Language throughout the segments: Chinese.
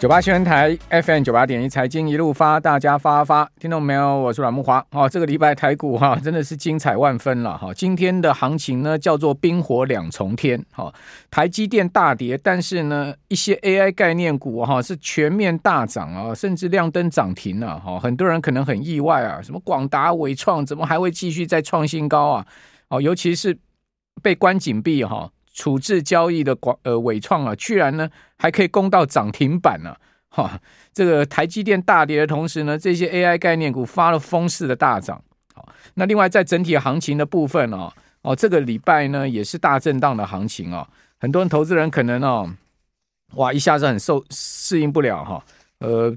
九八新闻台 FM 九八点一财经一路发，大家发发，听懂没有？我是阮木华。好、哦，这个礼拜台股哈、真的是精彩万分了哈、今天的行情呢叫做冰火两重天。哈、台积电大跌，但是呢一些 AI 概念股哈、是全面大涨啊，甚至亮灯涨停了哈。很多人可能很意外啊，什么广达、伟创怎么还会继续再创新高啊？哦，尤其是被关紧闭哈。处置交易的广呃伟创啊，居然呢还可以攻到涨停板呢、啊，哈！这个台积电大跌的同时呢，这些 AI 概念股发了疯似的大涨。好，那另外在整体行情的部分哦，哦，这个礼拜呢也是大震荡的行情哦，很多人投资人可能哦，哇，一下子很受适应不了哈，呃，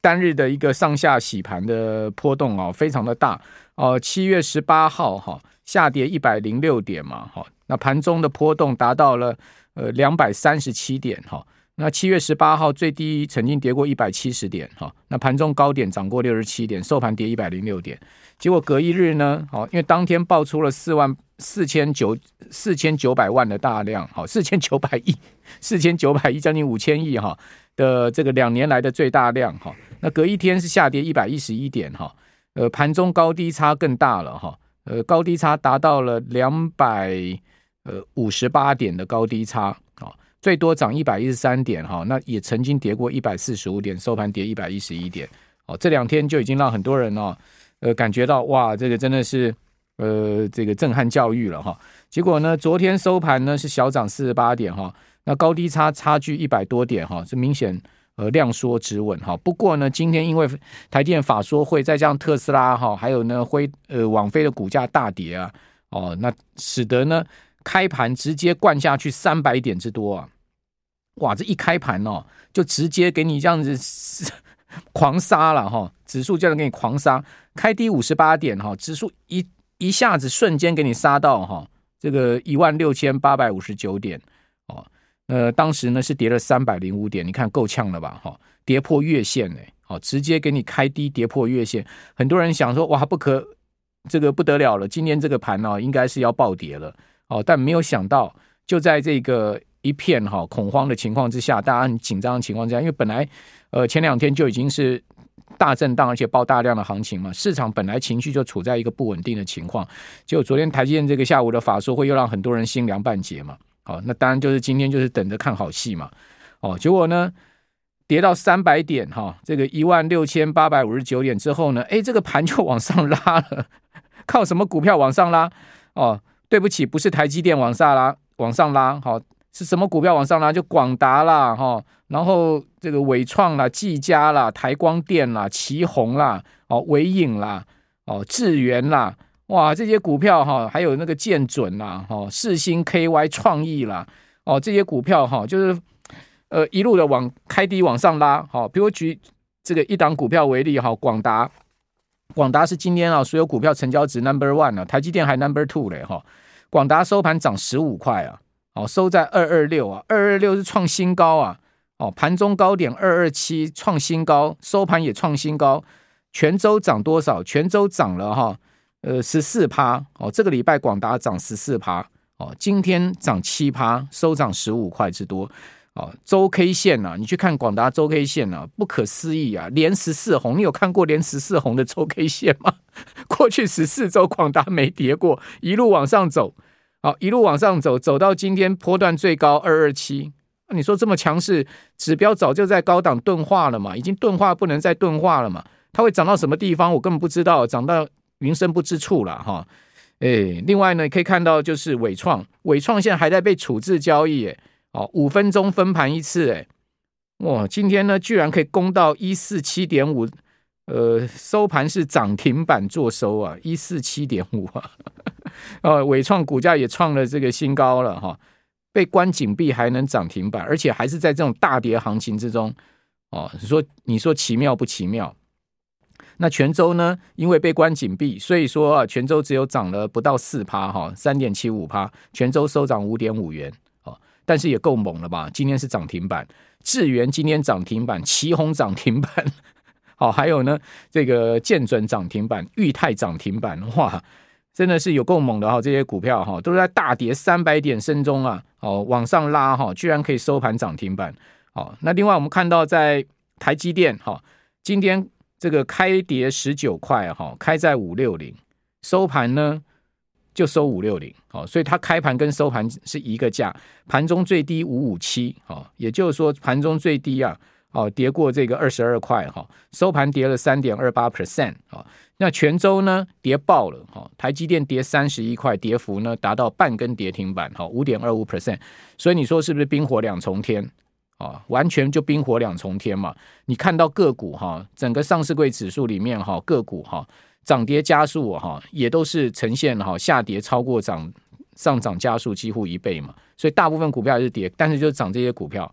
单日的一个上下洗盘的波动哦，非常的大哦。七月十八号哈，下跌一百零六点嘛，哈。那盘中的波动达到了呃两百三十七点哈，那七月十八号最低曾经跌过一百七十点哈，那盘中高点涨过六十七点，收盘跌一百零六点，结果隔一日呢，好，因为当天爆出了四万四千九四千九百万的大量，好，四千九百亿，四千九百亿将近五千亿哈的这个两年来的最大量哈，那隔一天是下跌一百一十一点哈，呃，盘中高低差更大了哈，呃，高低差达到了两百。呃，五十八点的高低差啊，最多涨一百一十三点哈，那也曾经跌过一百四十五点，收盘跌一百一十一点，哦，这两天就已经让很多人哦，呃，感觉到哇，这个真的是呃，这个震撼教育了哈。结果呢，昨天收盘呢是小涨四十八点哈，那高低差差距一百多点哈，是明显呃量缩止稳哈。不过呢，今天因为台电法说会，再加上特斯拉哈，还有呢辉呃网飞的股价大跌啊，哦，那使得呢。开盘直接灌下去三百点之多啊！哇，这一开盘哦，就直接给你这样子 狂杀了哈，指数这样给你狂杀，开低五十八点哈，指数一一下子瞬间给你杀到哈这个一万六千八百五十九点哦，呃，当时呢是跌了三百零五点，你看够呛了吧哈，跌破月线呢，好，直接给你开低跌破月线，很多人想说哇不可这个不得了了，今天这个盘呢应该是要暴跌了。哦，但没有想到，就在这个一片哈、恐慌的情况之下，大家很紧张的情况之下，因为本来呃前两天就已经是大震荡，而且爆大量的行情嘛，市场本来情绪就处在一个不稳定的情况，结果昨天台积电这个下午的法说会又让很多人心凉半截嘛。好、哦，那当然就是今天就是等着看好戏嘛。哦，结果呢跌到三百点哈、这个一万六千八百五十九点之后呢，哎，这个盘就往上拉了，靠什么股票往上拉？哦。对不起，不是台积电往上拉，往上拉，好，是什么股票往上拉？就广达啦，哈，然后这个伟创啦、技嘉啦、台光电啦、奇宏啦、哦，纬颖啦、哦，智原啦，哇，这些股票哈，还有那个建准啦，哈，世芯 KY 创意啦，哦，这些股票哈，就是呃一路的往开低往上拉，好，比如举这个一档股票为例，哈，广达。广达是今天啊，所有股票成交值 number one 啊，台积电还 number two 嘞哈。广达收盘涨十五块啊，哦，收在二二六啊，二二六是创新高啊，哦，盘中高点二二七创新高，收盘也创新高，泉州涨多少？泉州涨了哈，呃十四趴哦，这个礼拜广达涨十四趴哦，今天涨七趴，收涨十五块之多。哦，周 K 线、啊，你去看广达周 K 线、啊，不可思议啊，连十四红，你有看过连十四红的周 K 线吗？过去十四周广达没跌过，一路往上走，好，一路往上走，走到今天波段最高二二七，你说这么强势，指标早就在高档钝化了嘛，已经钝化不能再钝化了嘛，它会涨到什么地方？我根本不知道，涨到云深不知处了哈。哎，另外呢，可以看到就是纬创，纬创现在还在被处置交易，哎。哦，五分钟分盘一次，哎，哇，今天呢居然可以攻到一四七点五，呃，收盘是涨停板做收啊，一四七点五啊，呃，伟创股价也创了这个新高了哈，被关紧闭还能涨停板，而且还是在这种大跌行情之中，哦，你说你说奇妙不奇妙？那泉州呢，因为被关紧闭，所以说啊，泉州只有涨了不到四趴哈，三点七五趴，泉州收涨五点五元。但是也够猛了吧？今天是涨停板，智源今天涨停板，奇宏涨停板，好，还有呢，这个建准涨停板，裕泰涨停板，哇，真的是有够猛的哈！这些股票哈，都是在大跌三百点深中啊，哦，往上拉哈，居然可以收盘涨停板，好，那另外我们看到在台积电哈，今天这个开跌十九块哈，开在五六零，收盘呢就收五六零，哦，所以它开盘跟收盘是一个价，盘中最低五五七，哦，也就是说盘中最低啊，哦，跌过这个二十二块哈，收盘跌了三点二八 percent 啊。那全周呢跌爆了哈，台积电跌三十一块，跌幅呢达到半根跌停板哈，五点二五 percent，所以你说是不是冰火两重天啊？完全就冰火两重天嘛！你看到个股哈，整个上市柜指数里面哈，个股哈涨跌加速哈也都是呈现哈下跌超过涨上涨加速几乎一倍嘛，所以大部分股票还是跌，但是就涨这些股票。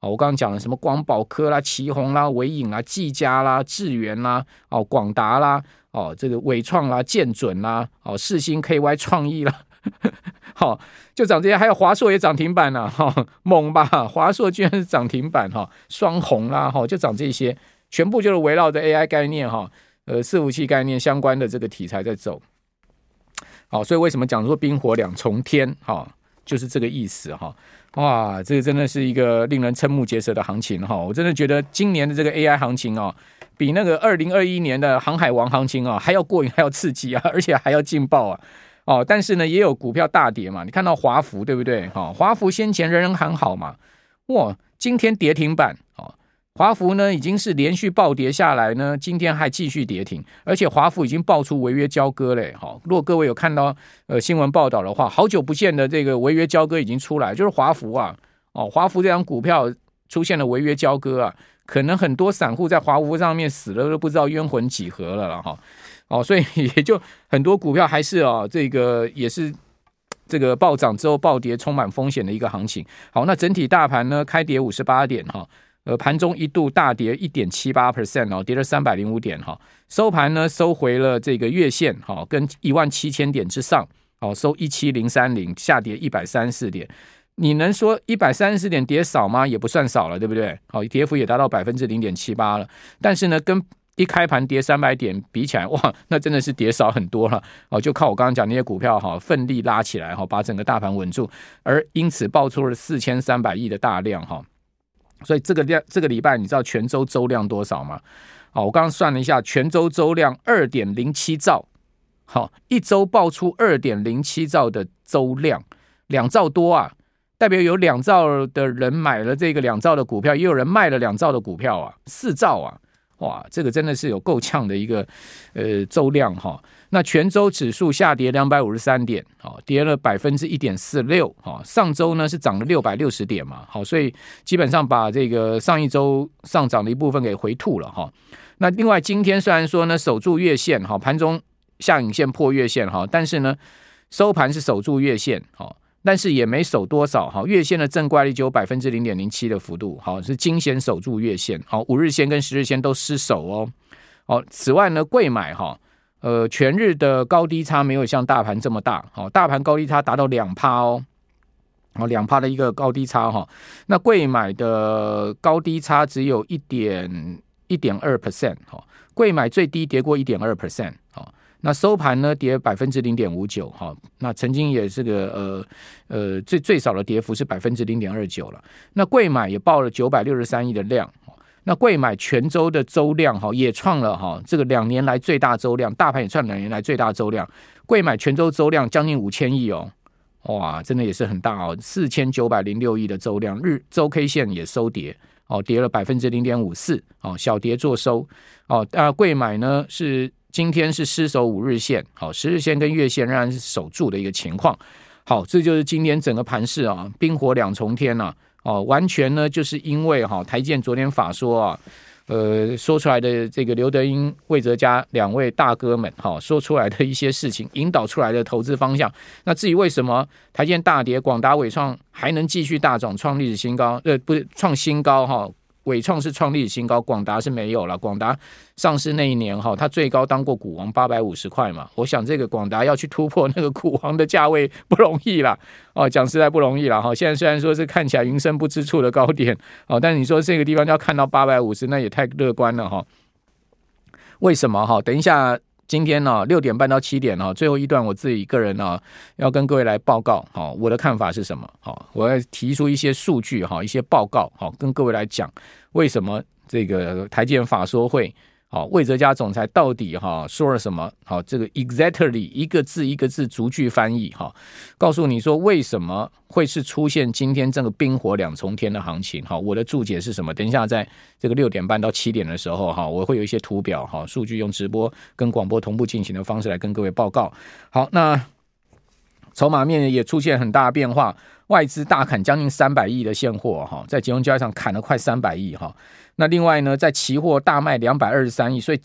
哦，我刚刚讲了什么光宝科啦、奇鋐啦、纬颖啦、技嘉啦、智源啦、哦广达啦、哦这个伟创啦、建准啦、哦世芯 KY 创意啦，好、就涨这些，还有华硕也涨停板了、啊，哈、猛吧？华硕居然是涨停板哈、哦，双红啦，哈、就涨这些，全部就是围绕着 AI 概念哈、呃伺服器概念相关的这个题材在走。好、所以为什么讲说冰火两重天？哈、就是这个意思哈。哇，这个真的是一个令人瞠目结舌的行情哈！我真的觉得今年的这个 AI 行情哦，比那个二零二一年的航海王行情啊还要过瘾，还要刺激啊，而且还要劲爆啊！哦，但是呢，也有股票大跌嘛，你看到华孚对不对？哈，华孚先前人人喊好嘛，哇，今天跌停板哦。华孚呢，已经是连续暴跌下来呢，今天还继续跌停，而且华孚已经爆出违约交割嘞。好，如果各位有看到呃新闻报道的话，好久不见的这个违约交割已经出来，就是华孚啊，哦，华孚这张股票出现了违约交割啊，可能很多散户在华孚上面死了都不知道冤魂几何了了哈。所以 也就很多股票还是啊，这个也是这个暴涨之后暴跌，充满风险的一个行情。好，那整体大盘呢，开跌五十八点哈。呃，盘中一度大跌一点七八 percent 哦，跌了三百零五点哈。收盘呢，收回了这个月线哈，跟一万七千点之上，哦，收一七零三零，下跌一百三十四点。你能说一百三十四点跌少吗？也不算少了，对不对？好，跌幅也达到百分之零点七八了。但是呢，跟一开盘跌三百点比起来，哇，那真的是跌少很多了。哦，就靠我刚刚讲那些股票哈，奋力拉起来哈，把整个大盘稳住，而因此爆出了四千三百亿的大量哈。所以这个量，这个礼拜你知道全周周量多少吗？好，我刚刚算了一下，全周周量二点零七兆，好，一周爆出二点零七兆的周量，两兆多啊，代表有两兆的人买了这个两兆的股票，也有人卖了两兆的股票啊，四兆啊，哇，这个真的是有够呛的一个呃周量哈。那全周指数下跌两百五十三点，好，跌了百分之一点四六，好，上周呢是涨了六百六十点嘛，好，所以基本上把这个上一周上涨的一部分给回吐了哈。那另外今天虽然说呢守住月线，哈，盘中下影线破月线，哈，但是呢收盘是守住月线，好，但是也没守多少，哈，月线的正乖离只有百分之零点零七的幅度，好，是惊险守住月线，好，五日线跟十日线都失守哦，好，此外呢贵买哈。呃，全日的高低差没有像大盘这么大，好，大盘高低差达到两趴哦，哦，两趴的一个高低差哈。那贵买的高低差只有一点一点二 percent，哈，贵买最低跌过一点二 percent，好，那收盘呢跌百分之零点五九，哈，那曾经也是个呃呃最最少的跌幅是百分之零点二九了。那贵买也报了九百六十三亿的量。那贵买全周的周量哈也创了哈这个两年来最大周量，大盘也创两年来最大周量。贵买全周周量将近五千亿哦，哇，真的也是很大哦，四千九百零六亿的周量，日周 K 线也收跌哦，跌了百分之零点五四哦，小跌做收哦。啊，贵买呢是今天是失守五日线，好，十日线跟月线仍然是守住的一个情况。好，这就是今天整个盘势啊，冰火两重天呐。哦，完全呢，就是因为哈、哦，台建昨天法说啊，呃，说出来的这个刘德英、魏哲家两位大哥们哈、哦，说出来的一些事情，引导出来的投资方向。那至于为什么台建大跌，广达、伟创还能继续大涨，创历史新高？呃，不是创新高哈。伟创是创历史新高，广达是没有了。广达上市那一年哈，它最高当过股王八百五十块嘛。我想这个广达要去突破那个股王的价位不容易啦。哦，讲实在不容易了哈。现在虽然说是看起来云深不知处的高点哦，但你说这个地方要看到八百五十，那也太乐观了哈。为什么哈？等一下今天呢六点半到七点呢，最后一段我自己个人呢要跟各位来报告，好，我的看法是什么？好，我要提出一些数据哈，一些报告，好，跟各位来讲为什么这个台建法说会。好，魏哲家总裁到底哈说了什么？好，这个 exactly 一个字一个字逐句翻译哈，告诉你说为什么会是出现今天这个冰火两重天的行情？好，我的注解是什么？等一下在这个六点半到七点的时候哈，我会有一些图表哈，数据用直播跟广播同步进行的方式来跟各位报告。好，那筹码面也出现很大变化，外资大砍将近三百亿的现货哈，在金融交易上砍了快三百亿哈。那另外呢，在期货大卖两百二十三亿，所以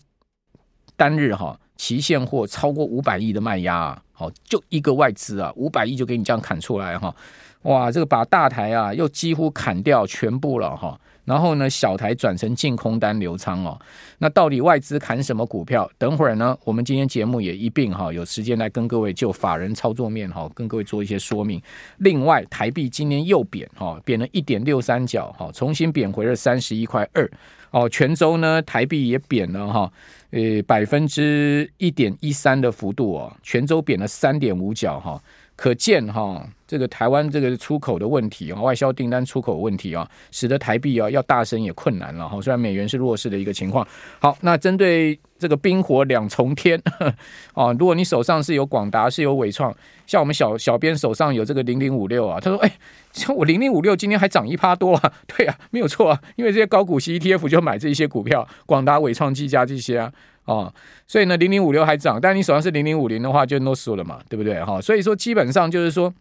单日哈期现货超过五百亿的卖压，好，就一个外资啊，五百亿就给你这样砍出来哈，哇，这个把大台啊又几乎砍掉全部了哈。然后呢，小台转成净空单流仓哦。那到底外资砍什么股票？等会儿呢，我们今天节目也一并哈，有时间来跟各位就法人操作面哈，跟各位做一些说明。另外，台币今年又贬哈，贬了一点六三角哈，重新贬回了三十一块二哦。全州呢，台币也贬了哈，呃，百分之一点一三的幅度哦，全周贬了三点五角哈。可见哈，这个台湾这个出口的问题啊，外销订单出口问题啊，使得台币啊要大升也困难了哈。虽然美元是弱势的一个情况。好，那针对这个冰火两重天 啊，如果你手上是有广达，是有伟创，像我们小小编手上有这个零零五六啊，他说，哎，像我零零五六今天还涨一趴多啊，对啊，没有错啊，因为这些高股息 ETF 就买这些股票，广达、伟创、技嘉这些啊。哦，所以呢，零零五六还涨，但你手上是零零五零的话，就 no 输了嘛，对不对？哈，所以说基本上就是说，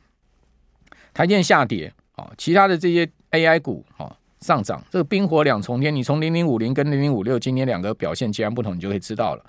台电下跌，啊，其他的这些 AI 股，哈，上涨，这个冰火两重天，你从零零五零跟零零五六今天两个表现截然不同，你就可以知道了。